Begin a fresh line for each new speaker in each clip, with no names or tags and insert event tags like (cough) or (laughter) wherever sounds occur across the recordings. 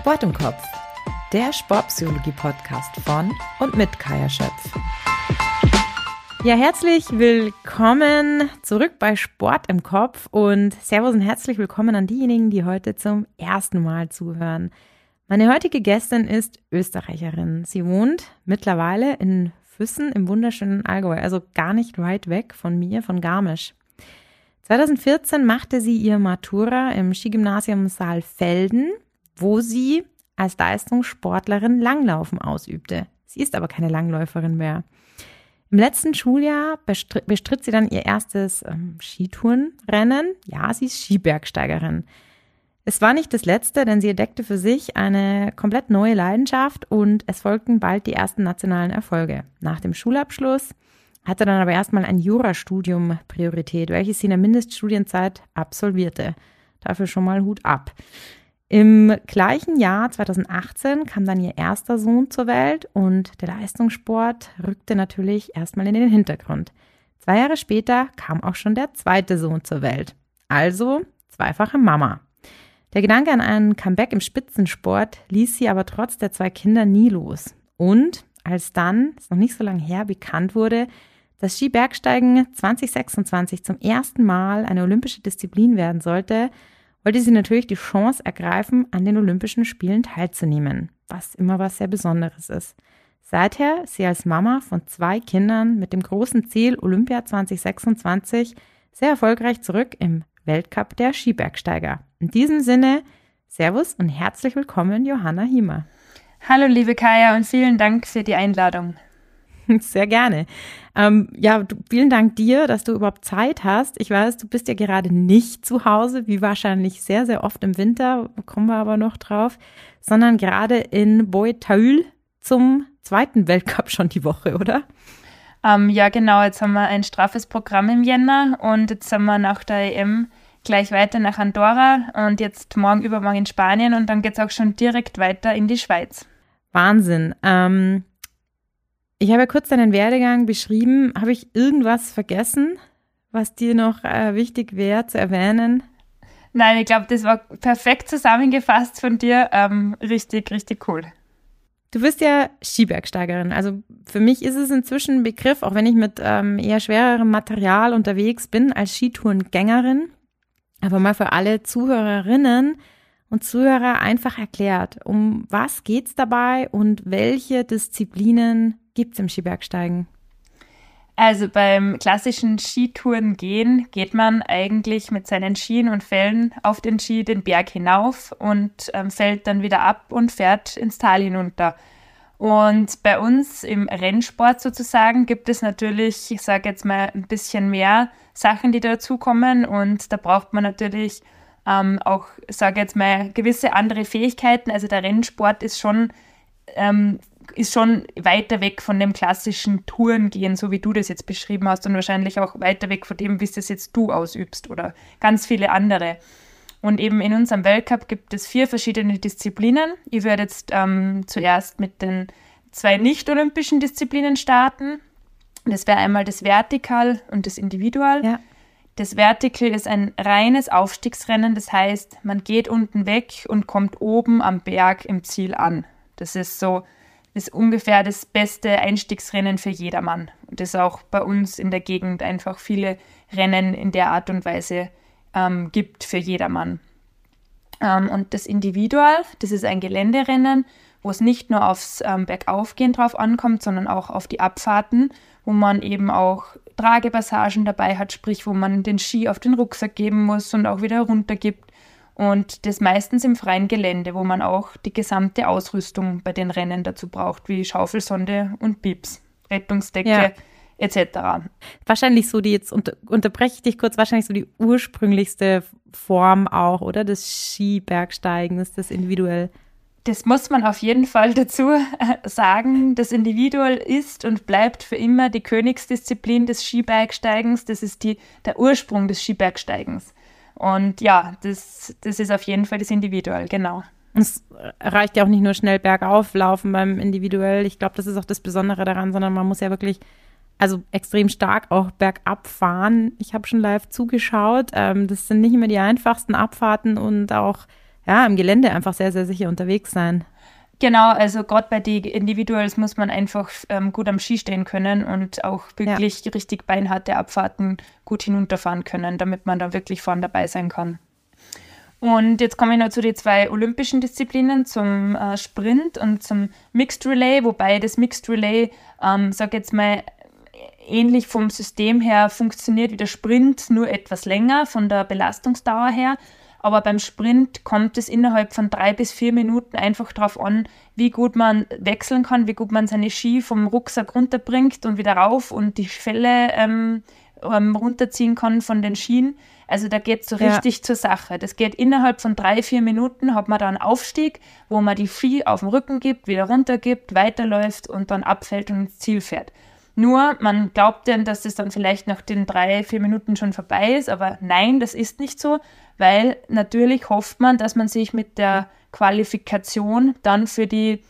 Sport im Kopf, der Sportpsychologie-Podcast von und mit Kaya Schöpf. Ja, herzlich willkommen zurück bei Sport im Kopf und Servus und herzlich willkommen an diejenigen, die heute zum ersten Mal zuhören. Meine heutige Gästin ist Österreicherin. Sie wohnt mittlerweile in Füssen im wunderschönen Allgäu, also gar nicht weit weg von mir, von Garmisch. 2014 machte sie ihr Matura im Skigymnasium Saalfelden, wo sie als Leistungssportlerin Langlaufen ausübte. Sie ist aber keine Langläuferin mehr. Im letzten Schuljahr bestritt, bestritt sie dann ihr erstes ähm, Skitourenrennen. Ja, sie ist Skibergsteigerin. Es war nicht das letzte, denn sie entdeckte für sich eine komplett neue Leidenschaft und es folgten bald die ersten nationalen Erfolge. Nach dem Schulabschluss hatte dann aber erstmal ein Jurastudium Priorität, welches sie in der Mindeststudienzeit absolvierte. Dafür schon mal Hut ab. Im gleichen Jahr 2018 kam dann ihr erster Sohn zur Welt und der Leistungssport rückte natürlich erstmal in den Hintergrund. Zwei Jahre später kam auch schon der zweite Sohn zur Welt. Also zweifache Mama. Der Gedanke an einen Comeback im Spitzensport ließ sie aber trotz der zwei Kinder nie los. Und als dann, ist noch nicht so lange her, bekannt wurde, dass Skibergsteigen 2026 zum ersten Mal eine olympische Disziplin werden sollte, wollte sie natürlich die Chance ergreifen, an den Olympischen Spielen teilzunehmen, was immer was sehr Besonderes ist. Seither ist sie als Mama von zwei Kindern mit dem großen Ziel Olympia 2026 sehr erfolgreich zurück im Weltcup der Skibergsteiger. In diesem Sinne, Servus und herzlich willkommen, Johanna Hiemer.
Hallo, liebe Kaya, und vielen Dank für die Einladung. (laughs)
Sehr gerne. Ähm, ja, du, vielen Dank dir, dass du überhaupt Zeit hast. Ich weiß, du bist ja gerade nicht zu Hause, wie wahrscheinlich sehr, sehr oft im Winter, kommen wir aber noch drauf, sondern gerade in Boetaül zum zweiten Weltcup schon die Woche, oder?
Ähm, ja, genau. Jetzt haben wir ein straffes Programm im Jänner und jetzt sind wir nach der EM gleich weiter nach Andorra und jetzt morgen übermorgen in Spanien und dann geht es auch schon direkt weiter in die Schweiz.
Wahnsinn. Ähm, ich habe ja kurz deinen Werdegang beschrieben. Habe ich irgendwas vergessen, was dir noch äh, wichtig wäre zu erwähnen?
Nein, ich glaube, das war perfekt zusammengefasst von dir. Ähm, richtig, richtig cool.
Du bist ja Skibergsteigerin. Also für mich ist es inzwischen ein Begriff, auch wenn ich mit ähm, eher schwererem Material unterwegs bin, als Skitourengängerin. Aber mal für alle Zuhörerinnen und Zuhörer einfach erklärt, um was geht's dabei und welche Disziplinen gibt es im Skibergsteigen?
Also beim klassischen Skitouren gehen geht man eigentlich mit seinen Skien und Fällen auf den Ski den Berg hinauf und ähm, fällt dann wieder ab und fährt ins Tal hinunter. Und bei uns im Rennsport sozusagen gibt es natürlich, ich sage jetzt mal, ein bisschen mehr Sachen, die dazukommen. Und da braucht man natürlich ähm, auch, sage jetzt mal, gewisse andere Fähigkeiten. Also der Rennsport ist schon ähm, ist schon weiter weg von dem klassischen Tourengehen, so wie du das jetzt beschrieben hast, und wahrscheinlich auch weiter weg von dem, wie es das jetzt du ausübst oder ganz viele andere. Und eben in unserem Weltcup gibt es vier verschiedene Disziplinen. Ich werde jetzt ähm, zuerst mit den zwei nicht-olympischen Disziplinen starten. Das wäre einmal das Vertikal und das Individual. Ja. Das Vertical ist ein reines Aufstiegsrennen, das heißt, man geht unten weg und kommt oben am Berg im Ziel an. Das ist so ist ungefähr das beste Einstiegsrennen für jedermann. Und es auch bei uns in der Gegend einfach viele Rennen in der Art und Weise ähm, gibt für jedermann. Ähm, und das Individual, das ist ein Geländerennen, wo es nicht nur aufs ähm, Bergaufgehen drauf ankommt, sondern auch auf die Abfahrten, wo man eben auch Tragepassagen dabei hat, sprich, wo man den Ski auf den Rucksack geben muss und auch wieder runtergibt und das meistens im freien Gelände, wo man auch die gesamte Ausrüstung bei den Rennen dazu braucht, wie Schaufelsonde und Pips, Rettungsdecke. Ja. Etc.
Wahrscheinlich so die, jetzt unter, unterbreche ich dich kurz, wahrscheinlich so die ursprünglichste Form auch, oder? Des Skibergsteigens, das individuell.
Das muss man auf jeden Fall dazu äh, sagen. Das Individual ist und bleibt für immer die Königsdisziplin des Skibergsteigens. Das ist die, der Ursprung des Skibergsteigens. Und ja, das, das ist auf jeden Fall das Individual, genau.
Es reicht ja auch nicht nur schnell bergauf laufen beim Individuell. Ich glaube, das ist auch das Besondere daran, sondern man muss ja wirklich, also extrem stark auch bergab fahren. Ich habe schon live zugeschaut. Ähm, das sind nicht immer die einfachsten Abfahrten und auch ja, im Gelände einfach sehr, sehr sicher unterwegs sein.
Genau, also gerade bei den Individuals muss man einfach ähm, gut am Ski stehen können und auch wirklich ja. richtig beinharte Abfahrten gut hinunterfahren können, damit man da wirklich vorne dabei sein kann. Und jetzt komme ich noch zu den zwei olympischen Disziplinen, zum äh, Sprint und zum Mixed Relay, wobei das Mixed Relay, ähm, sag jetzt mal, ähnlich vom System her funktioniert wie der Sprint, nur etwas länger von der Belastungsdauer her. Aber beim Sprint kommt es innerhalb von drei bis vier Minuten einfach darauf an, wie gut man wechseln kann, wie gut man seine Ski vom Rucksack runterbringt und wieder rauf und die Fälle ähm, ähm, runterziehen kann von den Skien. Also da geht es so ja. richtig zur Sache. Das geht innerhalb von drei, vier Minuten, hat man da einen Aufstieg, wo man die Ski auf dem Rücken gibt, wieder runter gibt, weiterläuft und dann abfällt und ins Ziel fährt. Nur, man glaubt dann, dass es dann vielleicht nach den drei, vier Minuten schon vorbei ist, aber nein, das ist nicht so, weil natürlich hofft man, dass man sich mit der Qualifikation dann für die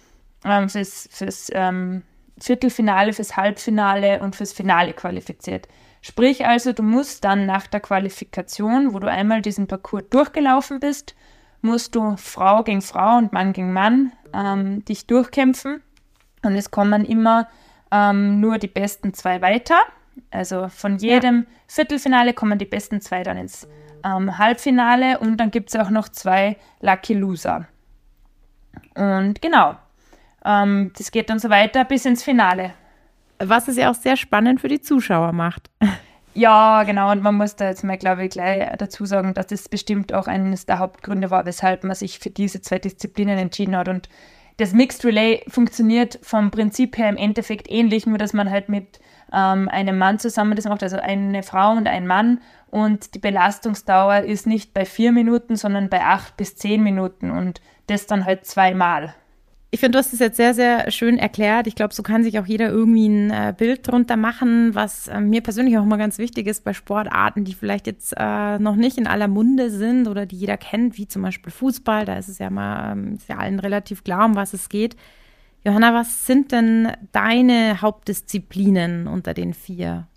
ähm, fürs, fürs ähm, Viertelfinale, fürs Halbfinale und fürs Finale qualifiziert. Sprich also, du musst dann nach der Qualifikation, wo du einmal diesen Parcours durchgelaufen bist, musst du Frau gegen Frau und Mann gegen Mann ähm, dich durchkämpfen. Und es kommen immer ähm, nur die besten zwei weiter. Also von jedem ja. Viertelfinale kommen die besten zwei dann ins ähm, Halbfinale und dann gibt es auch noch zwei Lucky Loser. Und genau, ähm, das geht dann so weiter bis ins Finale.
Was es ja auch sehr spannend für die Zuschauer macht. (laughs)
Ja, genau. Und man muss da jetzt mal, glaube ich, gleich dazu sagen, dass das bestimmt auch eines der Hauptgründe war, weshalb man sich für diese zwei Disziplinen entschieden hat. Und das Mixed Relay funktioniert vom Prinzip her im Endeffekt ähnlich, nur dass man halt mit ähm, einem Mann zusammen das macht, also eine Frau und ein Mann. Und die Belastungsdauer ist nicht bei vier Minuten, sondern bei acht bis zehn Minuten und das dann halt zweimal.
Ich finde, du hast es jetzt sehr, sehr schön erklärt. Ich glaube, so kann sich auch jeder irgendwie ein äh, Bild drunter machen, was äh, mir persönlich auch mal ganz wichtig ist bei Sportarten, die vielleicht jetzt äh, noch nicht in aller Munde sind oder die jeder kennt, wie zum Beispiel Fußball. Da ist es ja mal ähm, ist ja allen relativ klar, um was es geht. Johanna, was sind denn deine Hauptdisziplinen unter den vier?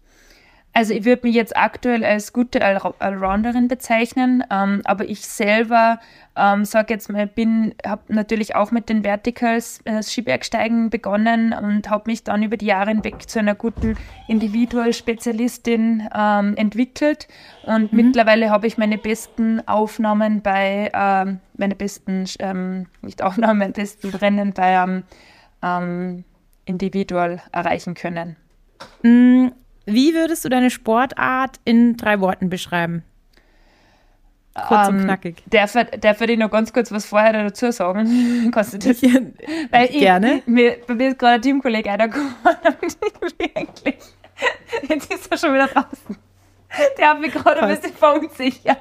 Also ich würde mich jetzt aktuell als gute Allrounderin bezeichnen, ähm, aber ich selber ähm, sage jetzt mal, bin, habe natürlich auch mit den Verticals äh, Skibergsteigen begonnen und habe mich dann über die Jahre hinweg zu einer guten Individual-Spezialistin ähm, entwickelt und mhm. mittlerweile habe ich meine besten Aufnahmen bei, ähm, meine besten, ähm, nicht Aufnahmen, (laughs) meine besten Rennen bei ähm, ähm, Individual erreichen können.
Mhm wie würdest du deine Sportart in drei Worten beschreiben?
Kurz um, und ähm, knackig. Darf, darf ich noch ganz kurz was vorher dazu sagen? (laughs) Kannst du das? Ja,
Weil Gerne.
Ich, mir, bei mir ist gerade ein Teamkollege reingekommen (laughs) wirklich. (laughs) Jetzt ist er schon wieder draußen. Der hat mich gerade ein bisschen verunsichert.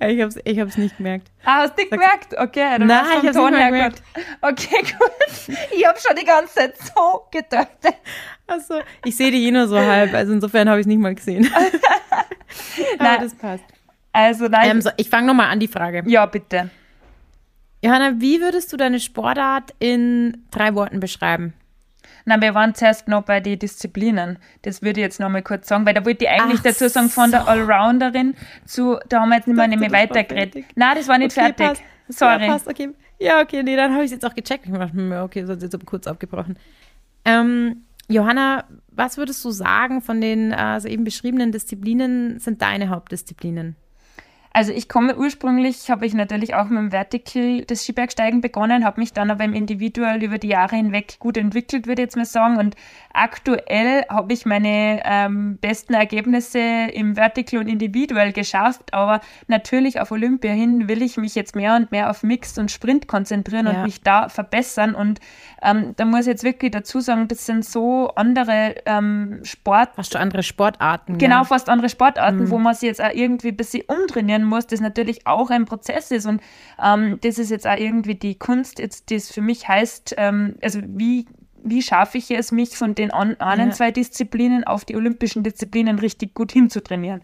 Ich hab's, ich hab's nicht gemerkt.
Ah, hast du nicht gemerkt? Okay,
dann Nein, ich hab's Ton nicht gemerkt.
Okay, gut. Ich hab schon die ganze Zeit so gedacht.
Achso, ich sehe die eh nur so halb, also insofern habe ich es nicht mal gesehen. (laughs)
nein, das passt. Also nein.
Ähm, so, ich fange nochmal an die Frage.
Ja, bitte.
Johanna, wie würdest du deine Sportart in drei Worten beschreiben?
Na, wir waren zuerst noch bei den Disziplinen. Das würde ich jetzt noch mal kurz sagen, weil da wollte ich eigentlich Ach dazu sagen, von der Allrounderin zu, da haben wir jetzt nicht mehr, mehr weitergeredet. Nein, das war nicht okay, fertig. Passt. Sorry.
Ja, passt, okay. Ja, okay, nee, dann habe ich es jetzt auch gecheckt. Ich dachte, hm, okay, das ist jetzt kurz abgebrochen. Ähm, Johanna, was würdest du sagen von den äh, eben beschriebenen Disziplinen sind deine Hauptdisziplinen?
Also ich komme ursprünglich, habe ich natürlich auch mit dem Vertical des Skibergsteigen begonnen, habe mich dann aber im Individual über die Jahre hinweg gut entwickelt, würde ich jetzt mal sagen. Und aktuell habe ich meine ähm, besten Ergebnisse im Vertical und Individual geschafft. Aber natürlich auf Olympia hin will ich mich jetzt mehr und mehr auf Mixed und Sprint konzentrieren ja. und mich da verbessern. Und ähm, da muss ich jetzt wirklich dazu sagen, das sind so andere ähm, Sport...
Fast andere Sportarten.
Genau, ja. fast andere Sportarten, mhm. wo man sich jetzt auch irgendwie ein bisschen umtrainieren muss, das natürlich auch ein Prozess ist. Und ähm, das ist jetzt auch irgendwie die Kunst, jetzt, das für mich heißt, ähm, also wie wie schaffe ich es, mich von den anderen ja. zwei Disziplinen auf die olympischen Disziplinen richtig gut hinzutrainieren.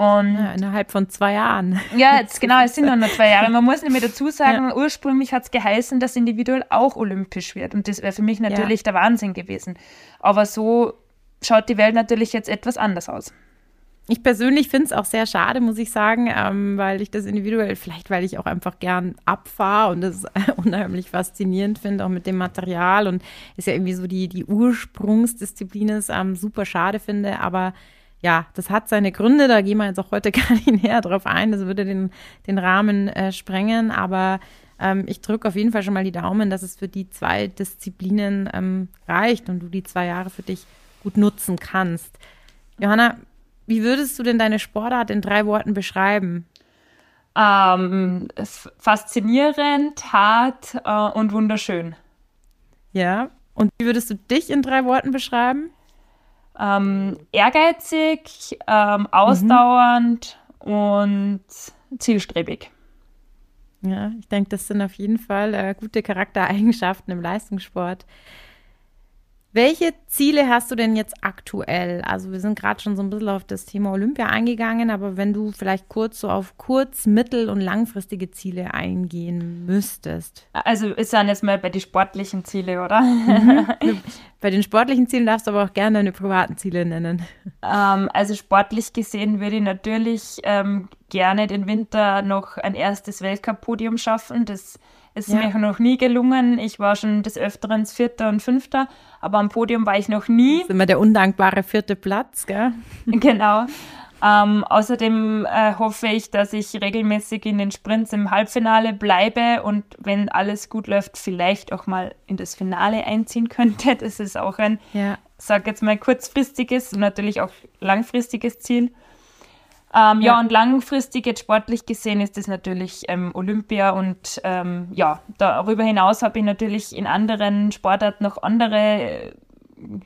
Und ja, innerhalb von zwei Jahren.
Ja, jetzt genau, es sind noch nur zwei Jahre. Man muss nämlich dazu sagen, ja. ursprünglich hat es geheißen, dass individuell auch olympisch wird. Und das wäre für mich natürlich ja. der Wahnsinn gewesen. Aber so schaut die Welt natürlich jetzt etwas anders aus.
Ich persönlich finde es auch sehr schade, muss ich sagen, ähm, weil ich das individuell, vielleicht weil ich auch einfach gern abfahre und das (laughs) unheimlich faszinierend finde, auch mit dem Material und ist ja irgendwie so die, die Ursprungsdisziplin ist, ähm, super schade finde, aber ja, das hat seine Gründe, da gehen wir jetzt auch heute (laughs) gar nicht näher drauf ein, das würde den, den Rahmen äh, sprengen, aber ähm, ich drücke auf jeden Fall schon mal die Daumen, dass es für die zwei Disziplinen ähm, reicht und du die zwei Jahre für dich gut nutzen kannst. Johanna, wie würdest du denn deine Sportart in drei Worten beschreiben?
Ähm, faszinierend, hart äh, und wunderschön.
Ja, und wie würdest du dich in drei Worten beschreiben?
Ähm, ehrgeizig, ähm, ausdauernd mhm. und zielstrebig.
Ja, ich denke, das sind auf jeden Fall äh, gute Charaktereigenschaften im Leistungssport. Welche Ziele hast du denn jetzt aktuell? Also wir sind gerade schon so ein bisschen auf das Thema Olympia eingegangen, aber wenn du vielleicht kurz so auf kurz-, mittel- und langfristige Ziele eingehen müsstest.
Also ist dann jetzt mal bei den sportlichen Zielen, oder? Mhm.
bei den sportlichen Zielen darfst du aber auch gerne deine privaten Ziele nennen.
Ähm, also sportlich gesehen würde ich natürlich ähm, gerne den Winter noch ein erstes Weltcup-Podium schaffen. Das ist ja. mir noch nie gelungen. Ich war schon des Öfteren Vierter und Fünfter, aber am Podium war ich noch nie. Das
ist immer der undankbare vierte Platz, gell? (laughs)
Genau. Ähm, außerdem äh, hoffe ich, dass ich regelmäßig in den Sprints im Halbfinale bleibe und wenn alles gut läuft, vielleicht auch mal in das Finale einziehen könnte. Das ist auch ein, ja. sag jetzt mal, kurzfristiges und natürlich auch langfristiges Ziel. Ähm, ja. ja. und langfristig jetzt sportlich gesehen ist es natürlich ähm, Olympia und ähm, ja, darüber hinaus habe ich natürlich in anderen Sportarten noch andere,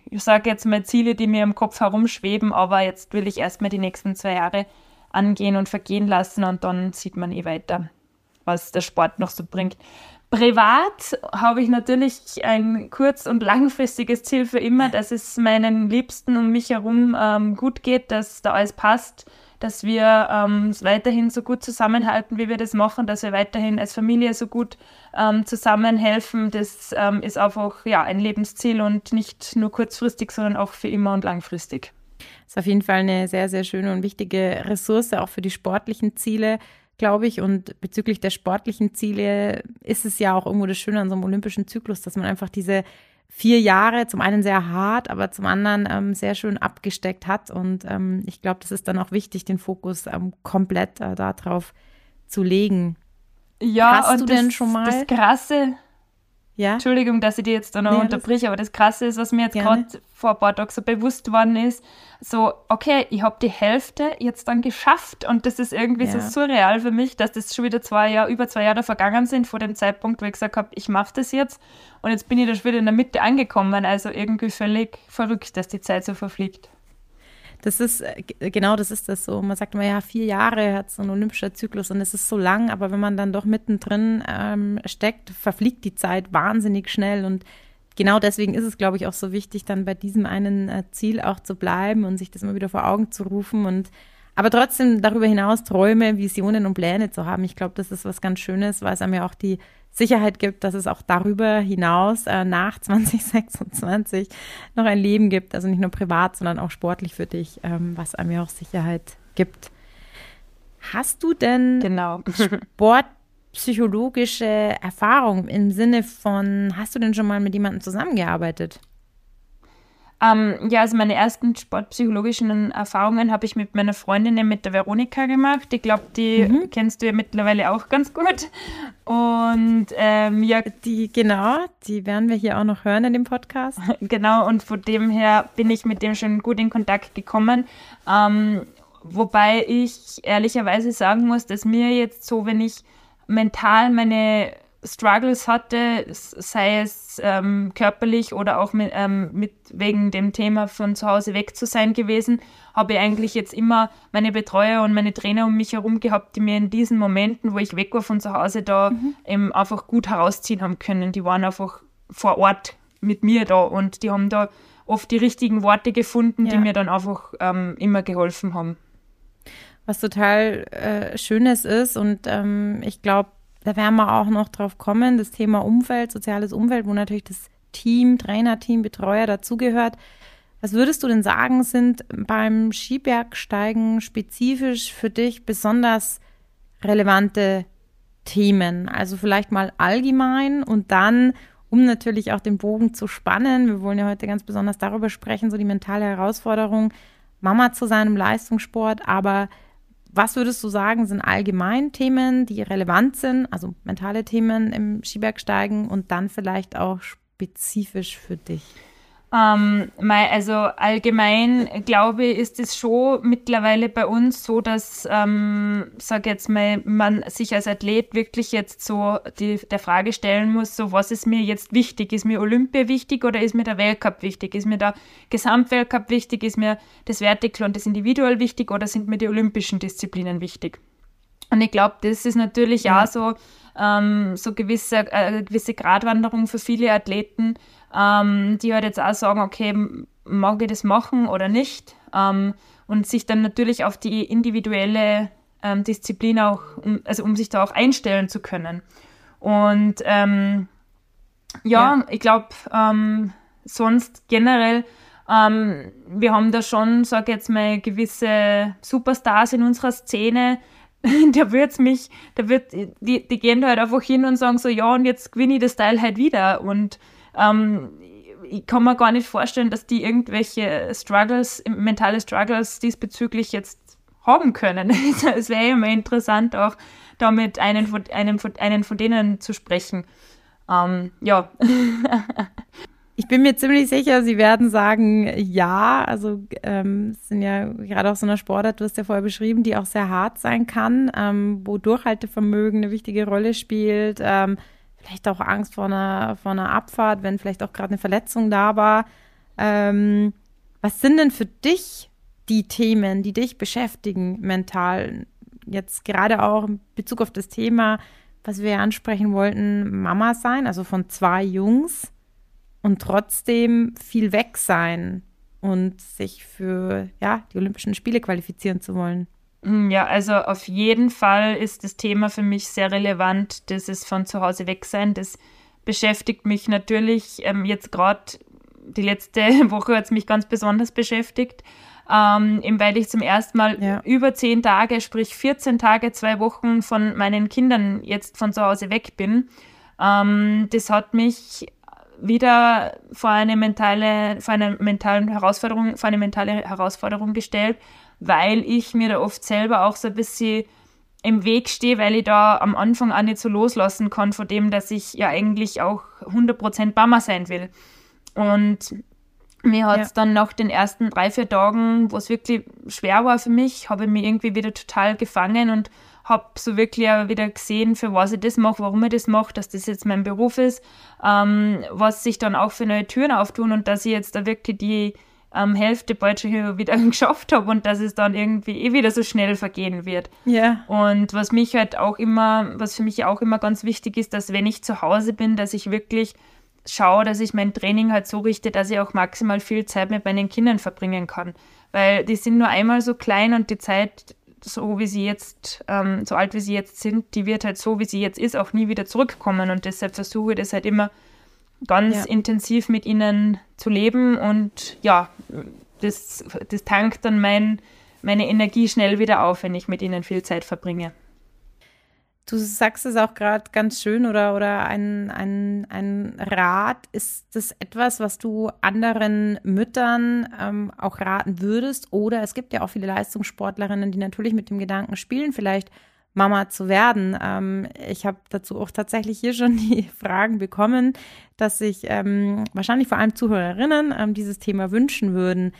ich sage jetzt mal Ziele, die mir im Kopf herumschweben, aber jetzt will ich erstmal die nächsten zwei Jahre angehen und vergehen lassen und dann sieht man eh weiter, was der Sport noch so bringt. Privat habe ich natürlich ein kurz- und langfristiges Ziel für immer, dass es meinen Liebsten um mich herum ähm, gut geht, dass da alles passt dass wir ähm, weiterhin so gut zusammenhalten, wie wir das machen, dass wir weiterhin als Familie so gut ähm, zusammenhelfen. Das ähm, ist einfach ja, ein Lebensziel und nicht nur kurzfristig, sondern auch für immer und langfristig.
Das ist auf jeden Fall eine sehr, sehr schöne und wichtige Ressource, auch für die sportlichen Ziele glaube ich. Und bezüglich der sportlichen Ziele ist es ja auch irgendwo das Schöne an so einem olympischen Zyklus, dass man einfach diese vier Jahre zum einen sehr hart, aber zum anderen ähm, sehr schön abgesteckt hat. Und ähm, ich glaube, das ist dann auch wichtig, den Fokus ähm, komplett äh, darauf zu legen.
Ja, Hast du das, denn schon mal? Das Krasse, ja? Entschuldigung, dass ich dir jetzt da noch nee, unterbreche, aber das Krasse ist, was mir jetzt gerade vor ein paar Tagen so bewusst worden ist, so, okay, ich habe die Hälfte jetzt dann geschafft und das ist irgendwie ja. so surreal für mich, dass das schon wieder zwei Jahre, über zwei Jahre vergangen sind vor dem Zeitpunkt, wo ich gesagt habe, ich mache das jetzt und jetzt bin ich da schon wieder in der Mitte angekommen, also irgendwie völlig verrückt, dass die Zeit so verfliegt.
Das ist, äh, genau das ist das so. Man sagt immer, ja, vier Jahre hat so ein olympischer Zyklus und es ist so lang, aber wenn man dann doch mittendrin ähm, steckt, verfliegt die Zeit wahnsinnig schnell und genau deswegen ist es, glaube ich, auch so wichtig, dann bei diesem einen äh, Ziel auch zu bleiben und sich das immer wieder vor Augen zu rufen und aber trotzdem darüber hinaus Träume, Visionen und Pläne zu haben. Ich glaube, das ist was ganz Schönes, weil es einem ja auch die Sicherheit gibt, dass es auch darüber hinaus äh, nach (laughs) 2026 noch ein Leben gibt. Also nicht nur privat, sondern auch sportlich für dich, ähm, was einem ja auch Sicherheit gibt. Hast du denn
genau. (laughs)
sportpsychologische Erfahrung im Sinne von, hast du denn schon mal mit jemandem zusammengearbeitet?
Ähm, ja, also meine ersten sportpsychologischen Erfahrungen habe ich mit meiner Freundin, mit der Veronika gemacht. Ich glaube, die mhm. kennst du ja mittlerweile auch ganz gut. Und ähm, ja.
Die, genau, die werden wir hier auch noch hören in dem Podcast. (laughs)
genau, und von dem her bin ich mit dem schon gut in Kontakt gekommen. Ähm, wobei ich ehrlicherweise sagen muss, dass mir jetzt so, wenn ich mental meine Struggles hatte, sei es ähm, körperlich oder auch mit, ähm, mit, wegen dem Thema von zu Hause weg zu sein gewesen, habe ich eigentlich jetzt immer meine Betreuer und meine Trainer um mich herum gehabt, die mir in diesen Momenten, wo ich weg war von zu Hause, da mhm. eben einfach gut herausziehen haben können. Die waren einfach vor Ort mit mir da und die haben da oft die richtigen Worte gefunden, ja. die mir dann einfach ähm, immer geholfen haben.
Was total äh, Schönes ist und ähm, ich glaube, da werden wir auch noch drauf kommen, das Thema Umfeld, soziales Umfeld, wo natürlich das Team, Trainerteam, Betreuer dazugehört. Was würdest du denn sagen, sind beim Skibergsteigen spezifisch für dich besonders relevante Themen? Also vielleicht mal allgemein und dann, um natürlich auch den Bogen zu spannen, wir wollen ja heute ganz besonders darüber sprechen, so die mentale Herausforderung, Mama zu sein im Leistungssport, aber was würdest du sagen, sind allgemein Themen, die relevant sind, also mentale Themen im Skibergsteigen und dann vielleicht auch spezifisch für dich?
Ähm, also allgemein glaube ich, ist es schon mittlerweile bei uns so, dass, ähm, sag jetzt mal, man sich als Athlet wirklich jetzt so die, der Frage stellen muss, so was ist mir jetzt wichtig? Ist mir Olympia wichtig oder ist mir der Weltcup wichtig? Ist mir der Gesamtweltcup wichtig? Ist mir das Vertical und das Individual wichtig oder sind mir die olympischen Disziplinen wichtig? Und ich glaube, das ist natürlich ja. auch so, ähm, so gewisse, äh, gewisse Gratwanderung für viele Athleten, ähm, die halt jetzt auch sagen, okay, mag ich das machen oder nicht? Ähm, und sich dann natürlich auf die individuelle ähm, Disziplin auch, um, also um sich da auch einstellen zu können. Und ähm, ja, ja, ich glaube, ähm, sonst generell, wir haben da schon, sag jetzt mal, gewisse Superstars in unserer Szene, (laughs) da wird's mich, da wird, die, die gehen da halt einfach hin und sagen so, ja, und jetzt gewinne ich das Teil halt wieder. Und ähm, ich kann mir gar nicht vorstellen, dass die irgendwelche Struggles, mentale Struggles diesbezüglich jetzt haben können. (laughs) es wäre immer interessant, auch damit einen von, einen von, einen von denen zu sprechen. Ähm, ja. (laughs)
Ich bin mir ziemlich sicher, Sie werden sagen, ja. Also ähm, es sind ja gerade auch so eine Sportart, du hast ja vorher beschrieben, die auch sehr hart sein kann, ähm, wo Durchhaltevermögen eine wichtige Rolle spielt. Ähm, vielleicht auch Angst vor einer, vor einer Abfahrt, wenn vielleicht auch gerade eine Verletzung da war. Ähm, was sind denn für dich die Themen, die dich beschäftigen mental? Jetzt gerade auch in Bezug auf das Thema, was wir ansprechen wollten, Mama sein, also von zwei Jungs und trotzdem viel weg sein und sich für ja, die Olympischen Spiele qualifizieren zu wollen.
Hm, ja, also auf jeden Fall ist das Thema für mich sehr relevant, das ist von zu Hause weg sein. Das beschäftigt mich natürlich ähm, jetzt gerade die letzte (laughs) Woche hat es mich ganz besonders beschäftigt, ähm, weil ich zum ersten Mal ja. über zehn Tage, sprich 14 Tage, zwei Wochen von meinen Kindern jetzt von zu Hause weg bin. Ähm, das hat mich wieder vor eine mentale, vor eine mentale Herausforderung, vor eine mentale Herausforderung gestellt, weil ich mir da oft selber auch so ein bisschen im Weg stehe, weil ich da am Anfang auch nicht so loslassen kann von dem, dass ich ja eigentlich auch 100% Mama sein will. Und mir hat es ja. dann nach den ersten drei, vier Tagen, wo es wirklich schwer war für mich, habe ich mich irgendwie wieder total gefangen und habe so wirklich auch wieder gesehen, für was ich das mache, warum ich das mache, dass das jetzt mein Beruf ist, ähm, was sich dann auch für neue Türen auftun und dass ich jetzt da wirklich die ähm, Hälfte bald schon wieder (laughs) geschafft habe und dass es dann irgendwie eh wieder so schnell vergehen wird.
Ja.
Und was mich halt auch immer, was für mich auch immer ganz wichtig ist, dass wenn ich zu Hause bin, dass ich wirklich schaue, dass ich mein Training halt so richte, dass ich auch maximal viel Zeit mit meinen Kindern verbringen kann. Weil die sind nur einmal so klein und die Zeit, so wie sie jetzt, ähm, so alt wie sie jetzt sind, die wird halt so, wie sie jetzt ist, auch nie wieder zurückkommen. Und deshalb versuche ich das halt immer ganz ja. intensiv mit ihnen zu leben und ja, das, das tankt dann mein, meine Energie schnell wieder auf, wenn ich mit ihnen viel Zeit verbringe.
Du sagst es auch gerade ganz schön oder, oder ein, ein, ein Rat. Ist das etwas, was du anderen Müttern ähm, auch raten würdest? Oder es gibt ja auch viele Leistungssportlerinnen, die natürlich mit dem Gedanken spielen, vielleicht Mama zu werden. Ähm, ich habe dazu auch tatsächlich hier schon (laughs) die Fragen bekommen, dass sich ähm, wahrscheinlich vor allem Zuhörerinnen ähm, dieses Thema wünschen würden.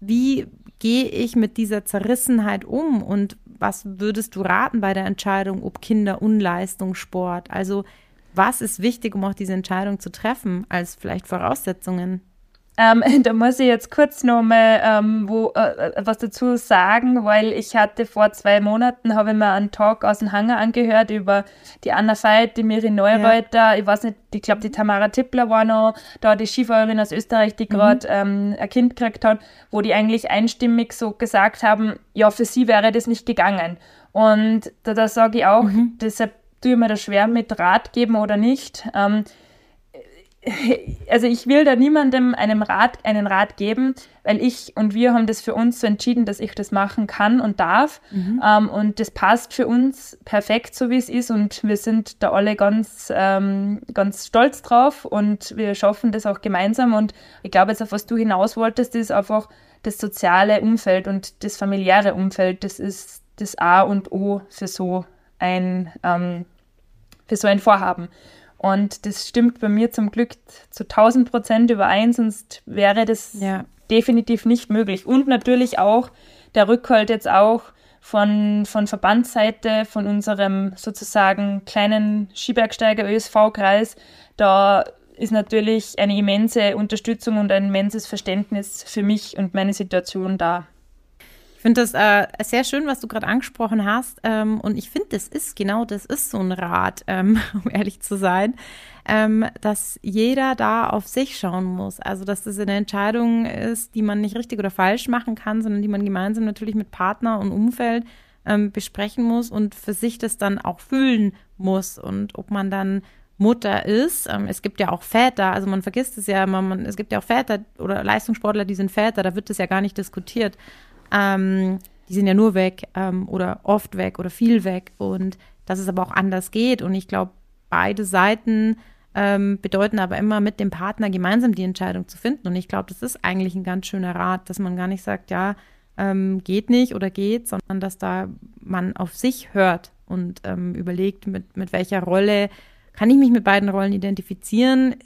Wie gehe ich mit dieser Zerrissenheit um und was würdest du raten bei der Entscheidung, ob Kinder Unleistungssport? Also was ist wichtig, um auch diese Entscheidung zu treffen, als vielleicht Voraussetzungen?
Ähm, (laughs) da muss ich jetzt kurz nochmal ähm, wo, äh, was dazu sagen, weil ich hatte vor zwei Monaten, habe ich mir einen Talk aus dem Hangar angehört über die Anna Veit, die Miri Neureuther, ja. ich weiß nicht, ich glaube die Tamara Tippler war noch da, die Skifahrerin aus Österreich, die gerade mhm. ähm, ein Kind gekriegt hat, wo die eigentlich einstimmig so gesagt haben, ja, für sie wäre das nicht gegangen. Und da, da sage ich auch, mhm. deshalb tue ich mir das schwer mit Rat geben oder nicht. Ähm, (laughs) also ich will da niemandem einem Rat, einen Rat geben, weil ich und wir haben das für uns so entschieden, dass ich das machen kann und darf. Mhm. Ähm, und das passt für uns perfekt, so wie es ist. Und wir sind da alle ganz, ähm, ganz stolz drauf und wir schaffen das auch gemeinsam. Und ich glaube jetzt, auf was du hinaus wolltest, ist einfach das soziale Umfeld und das familiäre Umfeld. Das ist das A und O für so ein, ähm, für so ein Vorhaben. Und das stimmt bei mir zum Glück zu 1000 Prozent überein, sonst wäre das ja. definitiv nicht möglich. Und natürlich auch der Rückhalt jetzt auch von, von Verbandsseite, von unserem sozusagen kleinen Skibergsteiger ÖSV-Kreis. Da ist natürlich eine immense Unterstützung und ein immenses Verständnis für mich und meine Situation da.
Ich finde das äh, sehr schön, was du gerade angesprochen hast. Ähm, und ich finde, das ist genau, das ist so ein Rat, ähm, (laughs) um ehrlich zu sein, ähm, dass jeder da auf sich schauen muss. Also, dass das eine Entscheidung ist, die man nicht richtig oder falsch machen kann, sondern die man gemeinsam natürlich mit Partner und Umfeld ähm, besprechen muss und für sich das dann auch fühlen muss. Und ob man dann Mutter ist. Ähm, es gibt ja auch Väter, also man vergisst es ja immer, man, es gibt ja auch Väter oder Leistungssportler, die sind Väter, da wird das ja gar nicht diskutiert. Ähm, die sind ja nur weg ähm, oder oft weg oder viel weg und dass es aber auch anders geht. Und ich glaube, beide Seiten ähm, bedeuten aber immer mit dem Partner gemeinsam die Entscheidung zu finden. Und ich glaube, das ist eigentlich ein ganz schöner Rat, dass man gar nicht sagt, ja, ähm, geht nicht oder geht, sondern dass da man auf sich hört und ähm, überlegt, mit, mit welcher Rolle kann ich mich mit beiden Rollen identifizieren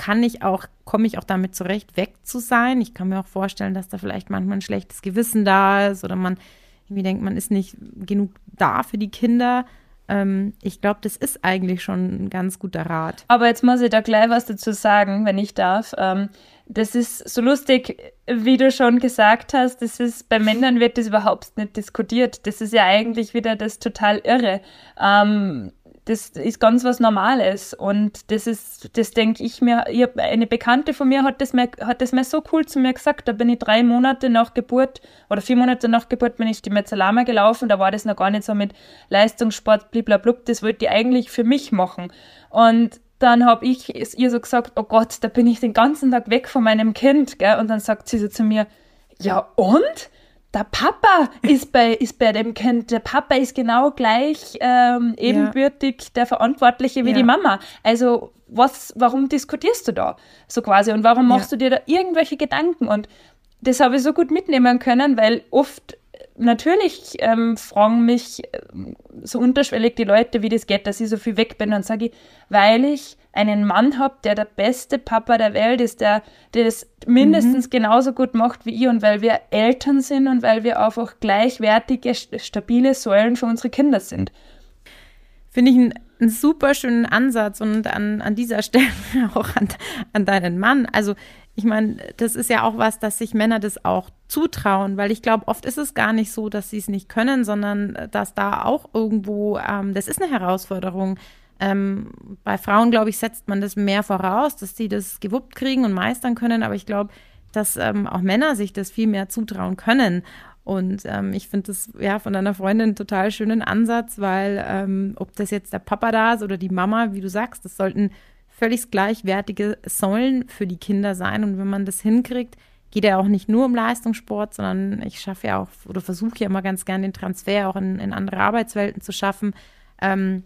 kann ich auch, komme ich auch damit zurecht, weg zu sein. Ich kann mir auch vorstellen, dass da vielleicht manchmal ein schlechtes Gewissen da ist oder man irgendwie denkt, man ist nicht genug da für die Kinder. Ähm, ich glaube, das ist eigentlich schon ein ganz guter Rat.
Aber jetzt muss ich da gleich was dazu sagen, wenn ich darf. Ähm, das ist so lustig, wie du schon gesagt hast, das ist, bei Männern wird das überhaupt nicht diskutiert. Das ist ja eigentlich wieder das total irre. Ähm, das ist ganz was Normales. Und das ist, das denke ich mir, ich eine Bekannte von mir hat das, mir, hat das mir so cool zu mir gesagt, da bin ich drei Monate nach Geburt oder vier Monate nach Geburt bin ich die Mezzalama gelaufen, da war das noch gar nicht so mit Leistungssport, bliblablub, das wollte ich eigentlich für mich machen. Und dann habe ich ihr so gesagt, oh Gott, da bin ich den ganzen Tag weg von meinem Kind, gell? Und dann sagt sie so zu mir, ja und? Der Papa ist bei, ist bei dem Kind, der Papa ist genau gleich ähm, ebenbürtig ja. der Verantwortliche wie ja. die Mama. Also was, warum diskutierst du da so quasi und warum machst ja. du dir da irgendwelche Gedanken? Und das habe ich so gut mitnehmen können, weil oft natürlich ähm, fragen mich äh, so unterschwellig die Leute, wie das geht, dass ich so viel weg bin. Und sage ich, weil ich einen Mann habe, der der beste Papa der Welt ist, der, der das mindestens mhm. genauso gut macht wie ich und weil wir Eltern sind und weil wir einfach gleichwertige, stabile Säulen für unsere Kinder sind.
Finde ich einen, einen super schönen Ansatz und an, an dieser (laughs) Stelle auch an, an deinen Mann. Also ich meine, das ist ja auch was, dass sich Männer das auch zutrauen, weil ich glaube, oft ist es gar nicht so, dass sie es nicht können, sondern dass da auch irgendwo, ähm, das ist eine Herausforderung. Ähm, bei Frauen, glaube ich, setzt man das mehr voraus, dass sie das gewuppt kriegen und meistern können, aber ich glaube, dass ähm, auch Männer sich das viel mehr zutrauen können. Und ähm, ich finde das ja von deiner Freundin einen total schönen Ansatz, weil ähm, ob das jetzt der Papa da ist oder die Mama, wie du sagst, das sollten völlig gleichwertige Säulen für die Kinder sein. Und wenn man das hinkriegt, geht ja auch nicht nur um Leistungssport, sondern ich schaffe ja auch oder versuche ja immer ganz gern den Transfer auch in, in andere Arbeitswelten zu schaffen, ähm,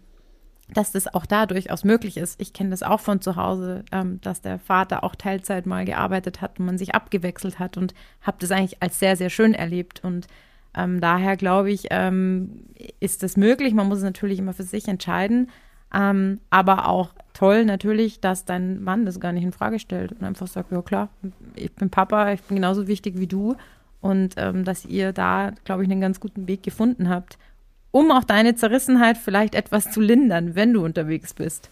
dass das auch da durchaus möglich ist. Ich kenne das auch von zu Hause, ähm, dass der Vater auch Teilzeit mal gearbeitet hat und man sich abgewechselt hat und habe das eigentlich als sehr, sehr schön erlebt. Und ähm, daher glaube ich, ähm, ist das möglich. Man muss es natürlich immer für sich entscheiden. Ähm, aber auch toll natürlich, dass dein Mann das gar nicht in Frage stellt und einfach sagt, ja klar, ich bin Papa, ich bin genauso wichtig wie du und ähm, dass ihr da, glaube ich, einen ganz guten Weg gefunden habt, um auch deine Zerrissenheit vielleicht etwas zu lindern, wenn du unterwegs bist.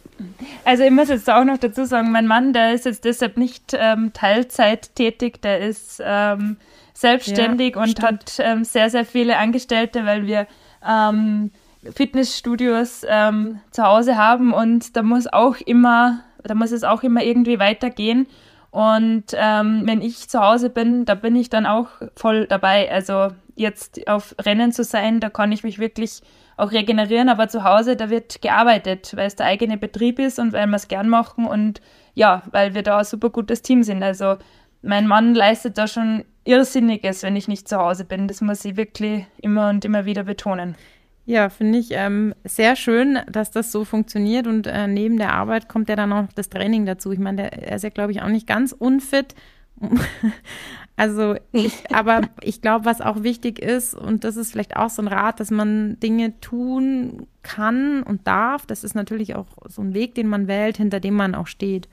Also ich muss jetzt auch noch dazu sagen, mein Mann, der ist jetzt deshalb nicht ähm, Teilzeit tätig, der ist ähm, selbstständig ja, und stimmt. hat ähm, sehr, sehr viele Angestellte, weil wir ähm, Fitnessstudios ähm, zu Hause haben und da muss auch immer, da muss es auch immer irgendwie weitergehen. Und ähm, wenn ich zu Hause bin, da bin ich dann auch voll dabei. Also jetzt auf Rennen zu sein, da kann ich mich wirklich auch regenerieren, aber zu Hause, da wird gearbeitet, weil es der eigene Betrieb ist und weil wir es gern machen und ja, weil wir da ein super gutes Team sind. Also mein Mann leistet da schon Irrsinniges, wenn ich nicht zu Hause bin. Das muss ich wirklich immer und immer wieder betonen.
Ja, finde ich ähm, sehr schön, dass das so funktioniert und äh, neben der Arbeit kommt ja dann auch das Training dazu. Ich meine, er ist ja, glaube ich, auch nicht ganz unfit. (laughs) also, ich, (laughs) aber ich glaube, was auch wichtig ist, und das ist vielleicht auch so ein Rat, dass man Dinge tun kann und darf. Das ist natürlich auch so ein Weg, den man wählt, hinter dem man auch steht.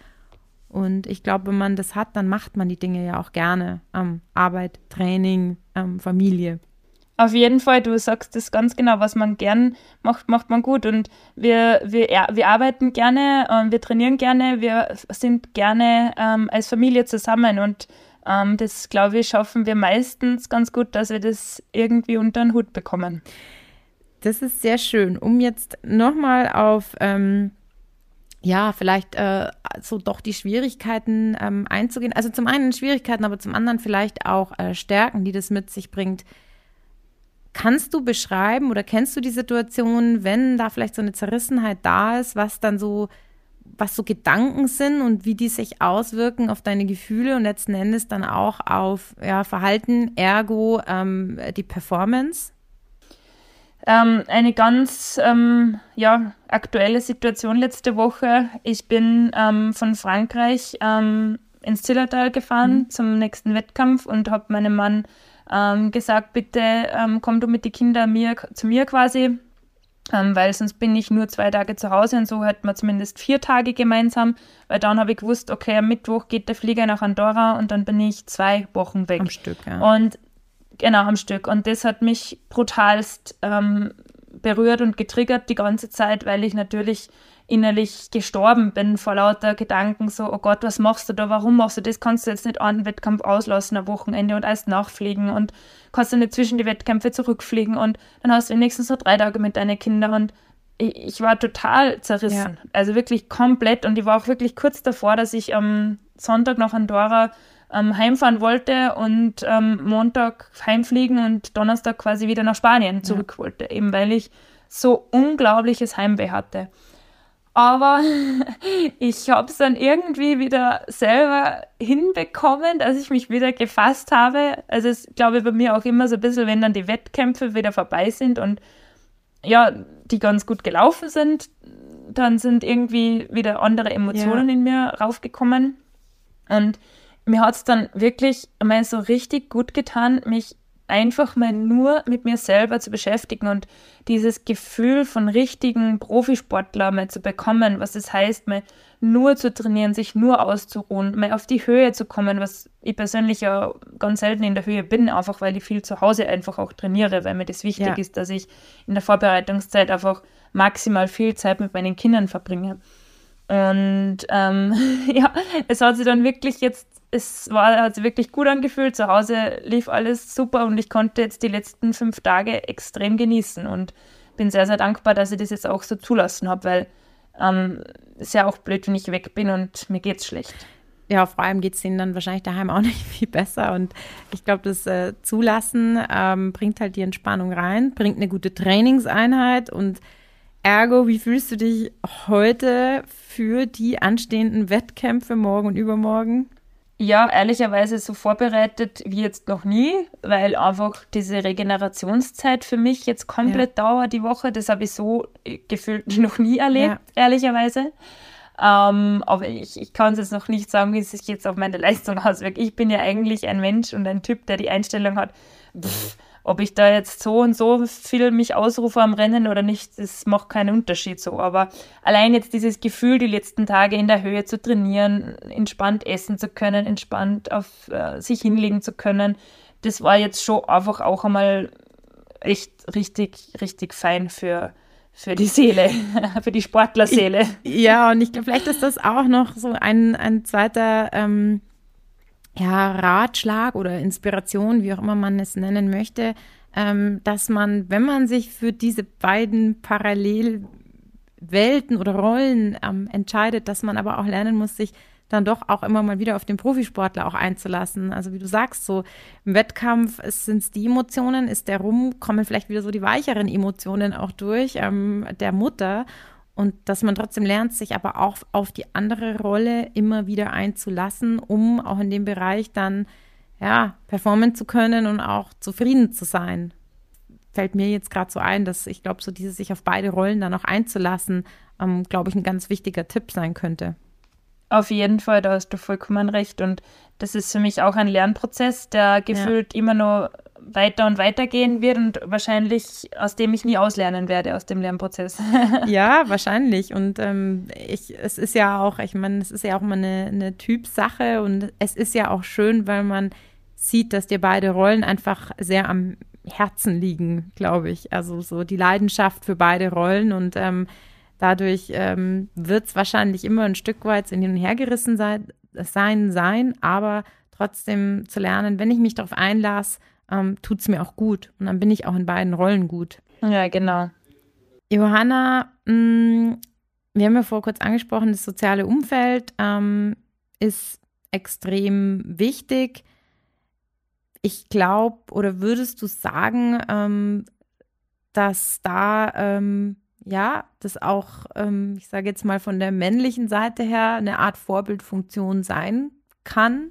Und ich glaube, wenn man das hat, dann macht man die Dinge ja auch gerne. Ähm, Arbeit, Training, ähm, Familie.
Auf jeden Fall, du sagst das ganz genau, was man gern macht, macht man gut. Und wir, wir, wir arbeiten gerne, ähm, wir trainieren gerne, wir sind gerne ähm, als Familie zusammen. Und ähm, das, glaube ich, schaffen wir meistens ganz gut, dass wir das irgendwie unter den Hut bekommen.
Das ist sehr schön. Um jetzt nochmal auf ähm, ja, vielleicht äh, so doch die Schwierigkeiten ähm, einzugehen. Also zum einen Schwierigkeiten, aber zum anderen vielleicht auch äh, Stärken, die das mit sich bringt. Kannst du beschreiben oder kennst du die Situation, wenn da vielleicht so eine Zerrissenheit da ist, was dann so, was so Gedanken sind und wie die sich auswirken auf deine Gefühle und letzten Endes dann auch auf ja, Verhalten, ergo ähm, die Performance?
Ähm, eine ganz ähm, ja, aktuelle Situation letzte Woche. Ich bin ähm, von Frankreich ähm, ins Zillertal gefahren mhm. zum nächsten Wettkampf und habe meinem Mann ähm, gesagt, bitte ähm, komm du mit den Kindern mir, zu mir quasi, weil sonst bin ich nur zwei Tage zu Hause und so hätten wir zumindest vier Tage gemeinsam, weil dann habe ich gewusst, okay, am Mittwoch geht der Flieger nach Andorra und dann bin ich zwei Wochen weg.
Am Stück, ja.
Und Genau, am Stück. Und das hat mich brutalst ähm, berührt und getriggert die ganze Zeit, weil ich natürlich innerlich gestorben bin vor lauter Gedanken, so, oh Gott, was machst du da, warum machst du das, kannst du jetzt nicht einen Wettkampf auslassen am Wochenende und erst nachfliegen und kannst du nicht zwischen die Wettkämpfe zurückfliegen und dann hast du wenigstens so drei Tage mit deinen Kindern und ich, ich war total zerrissen, ja. also wirklich komplett und ich war auch wirklich kurz davor, dass ich am Sonntag nach Andorra ähm, heimfahren wollte und ähm, Montag heimfliegen und Donnerstag quasi wieder nach Spanien zurück ja. wollte, eben weil ich so unglaubliches Heimweh hatte. Aber (laughs) ich habe es dann irgendwie wieder selber hinbekommen, dass ich mich wieder gefasst habe. Also es glaube ich bei mir auch immer so ein bisschen, wenn dann die Wettkämpfe wieder vorbei sind und ja, die ganz gut gelaufen sind, dann sind irgendwie wieder andere Emotionen ja. in mir raufgekommen. Und mir hat es dann wirklich mal so richtig gut getan, mich einfach mal nur mit mir selber zu beschäftigen und dieses Gefühl von richtigen Profisportler mal zu bekommen, was es heißt, mal nur zu trainieren, sich nur auszuruhen, mal auf die Höhe zu kommen, was ich persönlich ja ganz selten in der Höhe bin, einfach weil ich viel zu Hause einfach auch trainiere, weil mir das wichtig ja. ist, dass ich in der Vorbereitungszeit einfach maximal viel Zeit mit meinen Kindern verbringe. Und ähm, (laughs) ja, es hat sich dann wirklich jetzt es war, hat sich wirklich gut angefühlt. Zu Hause lief alles super und ich konnte jetzt die letzten fünf Tage extrem genießen und bin sehr, sehr dankbar, dass ich das jetzt auch so zulassen habe, weil ähm, es ist ja auch blöd, wenn ich weg bin und mir geht's schlecht.
Ja, vor allem geht es ihnen dann wahrscheinlich daheim auch (laughs) nicht viel besser. Und ich glaube, das äh, Zulassen ähm, bringt halt die Entspannung rein, bringt eine gute Trainingseinheit und ergo, wie fühlst du dich heute für die anstehenden Wettkämpfe morgen und übermorgen?
Ja, ehrlicherweise so vorbereitet wie jetzt noch nie, weil einfach diese Regenerationszeit für mich jetzt komplett ja. dauert die Woche. Das habe ich so äh, gefühlt (laughs) noch nie erlebt, ja. ehrlicherweise. Ähm, aber ich, ich kann es jetzt noch nicht sagen, wie es sich jetzt auf meine Leistung auswirkt. Ich bin ja eigentlich ein Mensch und ein Typ, der die Einstellung hat, pff, ob ich da jetzt so und so viel mich ausrufe am Rennen oder nicht, das macht keinen Unterschied so. Aber allein jetzt dieses Gefühl, die letzten Tage in der Höhe zu trainieren, entspannt essen zu können, entspannt auf äh, sich hinlegen zu können, das war jetzt schon einfach auch einmal echt richtig, richtig fein für, für die Seele, (laughs) für die Sportlerseele.
Ja, und ich glaube, vielleicht ist das auch noch so ein, ein zweiter ähm, ja, Ratschlag oder Inspiration, wie auch immer man es nennen möchte, ähm, dass man, wenn man sich für diese beiden parallel Welten oder Rollen ähm, entscheidet, dass man aber auch lernen muss, sich dann doch auch immer mal wieder auf den Profisportler auch einzulassen. Also wie du sagst, so im Wettkampf sind es die Emotionen, ist der rum, kommen vielleicht wieder so die weicheren Emotionen auch durch ähm, der Mutter. Und dass man trotzdem lernt, sich aber auch auf die andere Rolle immer wieder einzulassen, um auch in dem Bereich dann ja performen zu können und auch zufrieden zu sein. Fällt mir jetzt gerade so ein, dass ich glaube, so dieses sich auf beide Rollen dann auch einzulassen, ähm, glaube ich, ein ganz wichtiger Tipp sein könnte.
Auf jeden Fall, da hast du vollkommen recht. Und das ist für mich auch ein Lernprozess, der gefühlt ja. immer nur weiter und weiter gehen wird und wahrscheinlich aus dem ich nie auslernen werde aus dem Lernprozess. (laughs)
ja, wahrscheinlich. Und ähm, ich, es ist ja auch, ich meine, es ist ja auch mal eine, eine Typsache und es ist ja auch schön, weil man sieht, dass dir beide Rollen einfach sehr am Herzen liegen, glaube ich. Also so die Leidenschaft für beide Rollen und ähm, Dadurch ähm, wird es wahrscheinlich immer ein Stück weit in hin und her gerissen sein, sein, sein, aber trotzdem zu lernen, wenn ich mich darauf einlasse, ähm, tut es mir auch gut. Und dann bin ich auch in beiden Rollen gut.
Ja, genau.
Johanna, mh, mm, wir haben ja vor kurz angesprochen, das soziale Umfeld ähm, ist extrem wichtig. Ich glaube, oder würdest du sagen, ähm, dass da ähm, ja, das auch, ähm, ich sage jetzt mal von der männlichen Seite her, eine Art Vorbildfunktion sein kann?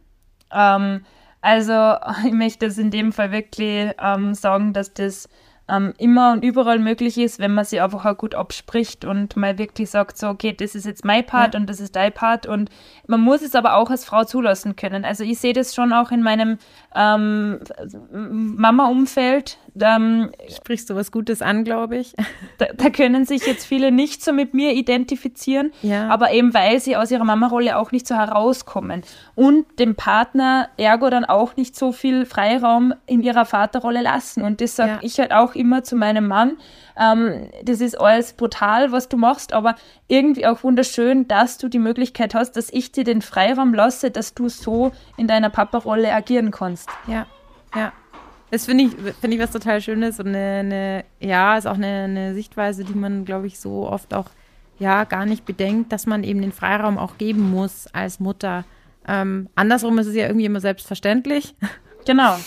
Ähm, also (laughs) ich möchte das in dem Fall wirklich ähm, sagen, dass das ähm, immer und überall möglich ist, wenn man sie einfach auch gut abspricht und mal wirklich sagt, so, okay, das ist jetzt mein Part ja. und das ist dein Part und man muss es aber auch als Frau zulassen können. Also ich sehe das schon auch in meinem ähm, Mama-Umfeld.
Ähm, Sprichst du was Gutes an, glaube ich. (laughs)
Da, da, können sich jetzt viele nicht so mit mir identifizieren, ja. aber eben weil sie aus ihrer Mama-Rolle auch nicht so herauskommen und dem Partner ergo dann auch nicht so viel Freiraum in ihrer Vaterrolle lassen. Und das sage ja. ich halt auch immer zu meinem Mann. Ähm, das ist alles brutal, was du machst, aber irgendwie auch wunderschön, dass du die Möglichkeit hast, dass ich dir den Freiraum lasse, dass du so in deiner Papa-Rolle agieren kannst.
Ja, ja. Das finde ich, finde ich was total Schönes und eine, eine ja, ist auch eine, eine Sichtweise, die man, glaube ich, so oft auch ja gar nicht bedenkt, dass man eben den Freiraum auch geben muss als Mutter. Ähm, andersrum ist es ja irgendwie immer selbstverständlich. (laughs)
Genau.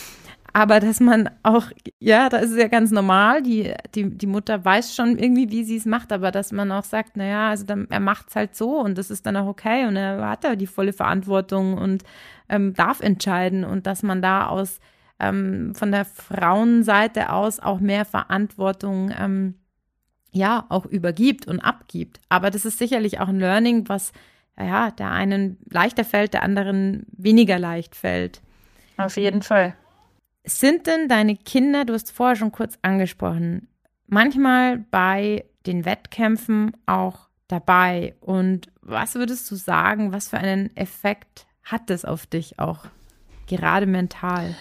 Aber dass man auch, ja, da ist es ja ganz normal, die, die, die Mutter weiß schon irgendwie, wie sie es macht, aber dass man auch sagt, naja, also dann, er macht es halt so und das ist dann auch okay und er hat ja die volle Verantwortung und ähm, darf entscheiden und dass man da aus ähm, von der Frauenseite aus auch mehr Verantwortung ähm, ja auch übergibt und abgibt. Aber das ist sicherlich auch ein Learning, was ja der einen leichter fällt, der anderen weniger leicht fällt.
Auf jeden Fall.
Sind denn deine Kinder, du hast vorher schon kurz angesprochen, manchmal bei den Wettkämpfen auch dabei? Und was würdest du sagen, was für einen Effekt hat das auf dich auch, gerade mental?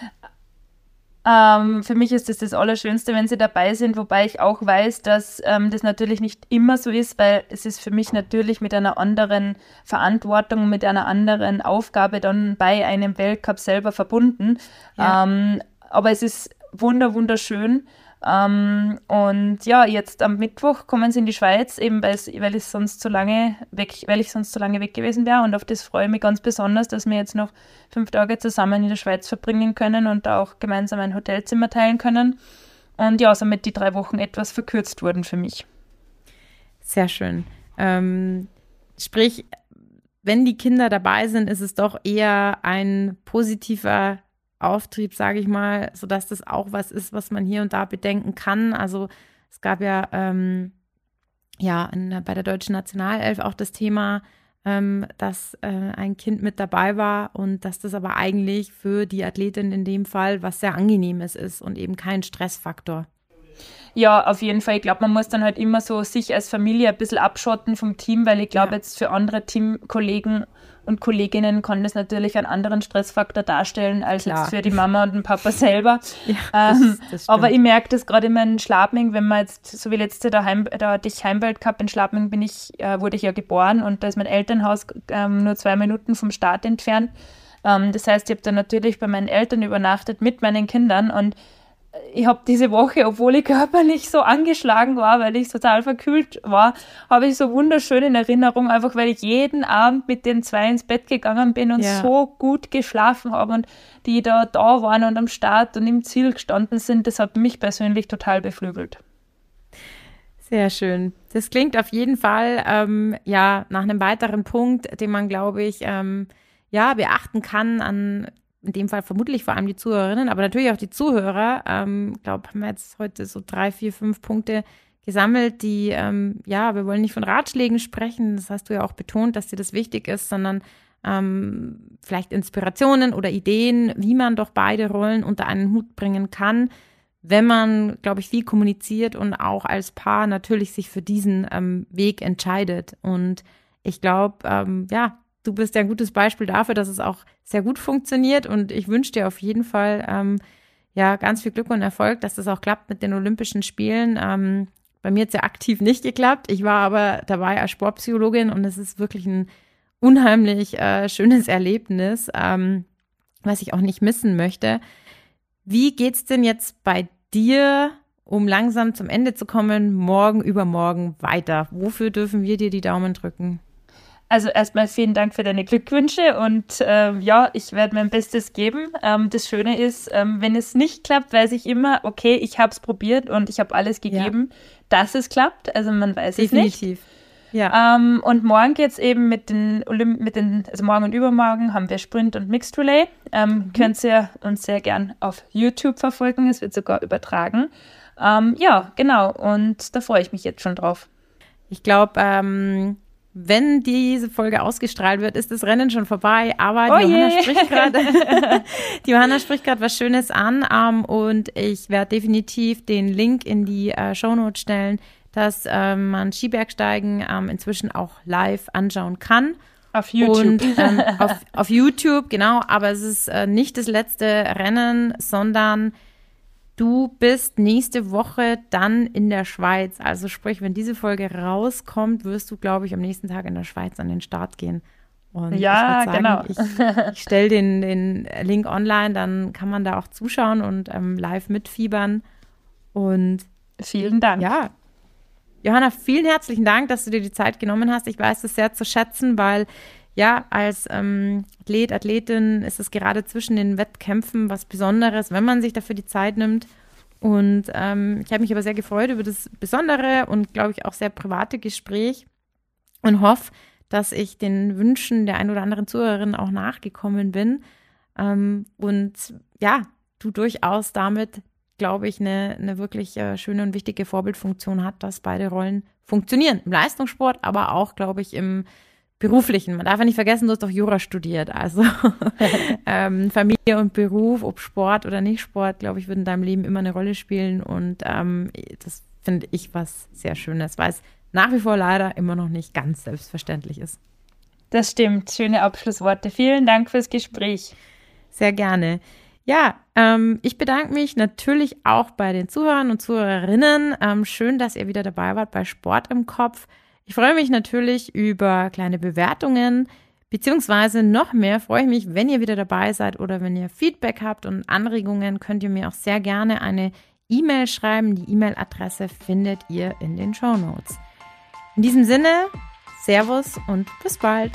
Ähm, für mich ist das das Allerschönste, wenn sie dabei sind, wobei ich auch weiß, dass ähm, das natürlich nicht immer so ist, weil es ist für mich natürlich mit einer anderen Verantwortung, mit einer anderen Aufgabe dann bei einem Weltcup selber verbunden. Ja. Ähm, aber es ist wunder, wunderschön. Ähm, und ja, jetzt am Mittwoch kommen sie in die Schweiz, eben weil ich sonst zu lange weg, weil ich sonst zu lange weg gewesen wäre. Und auf das freue ich mich ganz besonders, dass wir jetzt noch fünf Tage zusammen in der Schweiz verbringen können und auch gemeinsam ein Hotelzimmer teilen können. Und ja, somit die drei Wochen etwas verkürzt wurden für mich.
Sehr schön. Ähm, sprich, wenn die Kinder dabei sind, ist es doch eher ein positiver Auftrieb, sage ich mal, sodass das auch was ist, was man hier und da bedenken kann. Also es gab ja, ähm, ja in, bei der deutschen Nationalelf auch das Thema, ähm, dass äh, ein Kind mit dabei war und dass das aber eigentlich für die Athletin in dem Fall was sehr angenehmes ist und eben kein Stressfaktor.
Ja, auf jeden Fall. Ich glaube, man muss dann halt immer so sich als Familie ein bisschen abschotten vom Team, weil ich glaube, ja. jetzt für andere Teamkollegen und Kolleginnen kann das natürlich einen anderen Stressfaktor darstellen als Klar. jetzt für die Mama und den Papa selber. (laughs) Ja, ähm, das, das aber ich merke das gerade in meinem Schladming, wenn man jetzt, so wie letzte der, Heim, der dich Heimwelt Cup in Schladming bin ich, äh, wurde ich ja geboren und da ist mein Elternhaus ähm, nur zwei Minuten vom Start entfernt. Ähm, das heißt, ich habe dann natürlich bei meinen Eltern übernachtet mit meinen Kindern und ich habe diese Woche, obwohl ich körperlich so angeschlagen war, weil ich total verkühlt war, habe ich so wunderschön in Erinnerung, einfach weil ich jeden Abend mit den zwei ins Bett gegangen bin und ja. so gut geschlafen habe und die da da waren und am Start und im Ziel gestanden sind, das hat mich persönlich total beflügelt.
Sehr schön. Das klingt auf jeden Fall ähm, ja nach einem weiteren Punkt, den man, glaube ich, ähm, ja beachten kann an in dem Fall vermutlich vor allem die Zuhörerinnen, aber natürlich auch die Zuhörer. Ähm, glaube, haben wir jetzt heute so drei, vier, fünf Punkte gesammelt, die ähm, ja, wir wollen nicht von Ratschlägen sprechen. Das hast du ja auch betont, dass dir das wichtig ist, sondern ähm, vielleicht Inspirationen oder Ideen, wie man doch beide Rollen unter einen Hut bringen kann wenn man, glaube ich, viel kommuniziert und auch als Paar natürlich sich für diesen ähm, Weg entscheidet. Und ich glaube, ähm, ja, du bist ja ein gutes Beispiel dafür, dass es auch sehr gut funktioniert. Und ich wünsche dir auf jeden Fall ähm, ja ganz viel Glück und Erfolg, dass das auch klappt mit den Olympischen Spielen. Ähm, bei mir hat es ja aktiv nicht geklappt. Ich war aber dabei als Sportpsychologin und es ist wirklich ein unheimlich äh, schönes Erlebnis, ähm, was ich auch nicht missen möchte. Wie geht's denn jetzt bei dir, um langsam zum Ende zu kommen, morgen, übermorgen weiter? Wofür dürfen wir dir die Daumen drücken?
Also erstmal vielen Dank für deine Glückwünsche und äh, ja, ich werde mein Bestes geben. Ähm, das Schöne ist, ähm, wenn es nicht klappt, weiß ich immer, okay, ich habe es probiert und ich habe alles gegeben, ja. dass es klappt. Also man weiß Definitiv. es nicht. Ja. Ähm, und morgen geht es eben mit den, Olymp mit den, also morgen und übermorgen haben wir Sprint und Mixed Relay. Ähm, mhm. Könnt ihr uns sehr gern auf YouTube verfolgen, es wird sogar übertragen. Ähm, ja, genau, und da freue ich mich jetzt schon drauf.
Ich glaube, ähm, wenn diese Folge ausgestrahlt wird, ist das Rennen schon vorbei. Aber oh die, Johanna spricht grad, (laughs) (laughs) die Johanna spricht gerade was Schönes an ähm, und ich werde definitiv den Link in die äh, Shownotes stellen dass ähm, man Skibergsteigen ähm, inzwischen auch live anschauen kann.
Auf YouTube. Und,
ähm, (laughs) auf, auf, YouTube, genau. Aber es ist äh, nicht das letzte Rennen, sondern du bist nächste Woche dann in der Schweiz. Also sprich, wenn diese Folge rauskommt, wirst du, glaube ich, am nächsten Tag in der Schweiz an den Start gehen.
Und ja, sagen, genau.
Ich, ich stelle den, den Link online, dann kann man da auch zuschauen und ähm, live mitfiebern. Und
vielen Dank.
Ja, Johanna, vielen herzlichen Dank, dass du dir die Zeit genommen hast. Ich weiß es sehr zu schätzen, weil ja, als ähm, Athlet, Athletin ist es gerade zwischen den Wettkämpfen was Besonderes, wenn man sich dafür die Zeit nimmt. Und ähm, ich habe mich aber sehr gefreut über das besondere und, glaube ich, auch sehr private Gespräch und hoffe, dass ich den Wünschen der ein oder anderen Zuhörerin auch nachgekommen bin. Ähm, und ja, du durchaus damit glaube ich, eine, eine wirklich äh, schöne und wichtige Vorbildfunktion hat, dass beide Rollen funktionieren. Im Leistungssport, aber auch, glaube ich, im beruflichen. Man darf ja nicht vergessen, du hast doch Jura studiert. Also (laughs) ähm, Familie und Beruf, ob Sport oder nicht Sport, glaube ich, würden in deinem Leben immer eine Rolle spielen. Und ähm, das finde ich was sehr Schönes, weil es nach wie vor leider immer noch nicht ganz selbstverständlich ist.
Das stimmt. Schöne Abschlussworte. Vielen Dank fürs Gespräch.
Sehr gerne. Ja, ähm, ich bedanke mich natürlich auch bei den Zuhörern und Zuhörerinnen. Ähm, schön, dass ihr wieder dabei wart bei Sport im Kopf. Ich freue mich natürlich über kleine Bewertungen, beziehungsweise noch mehr freue ich mich, wenn ihr wieder dabei seid oder wenn ihr Feedback habt und Anregungen, könnt ihr mir auch sehr gerne eine E-Mail schreiben. Die E-Mail-Adresse findet ihr in den Show Notes. In diesem Sinne, Servus und bis bald.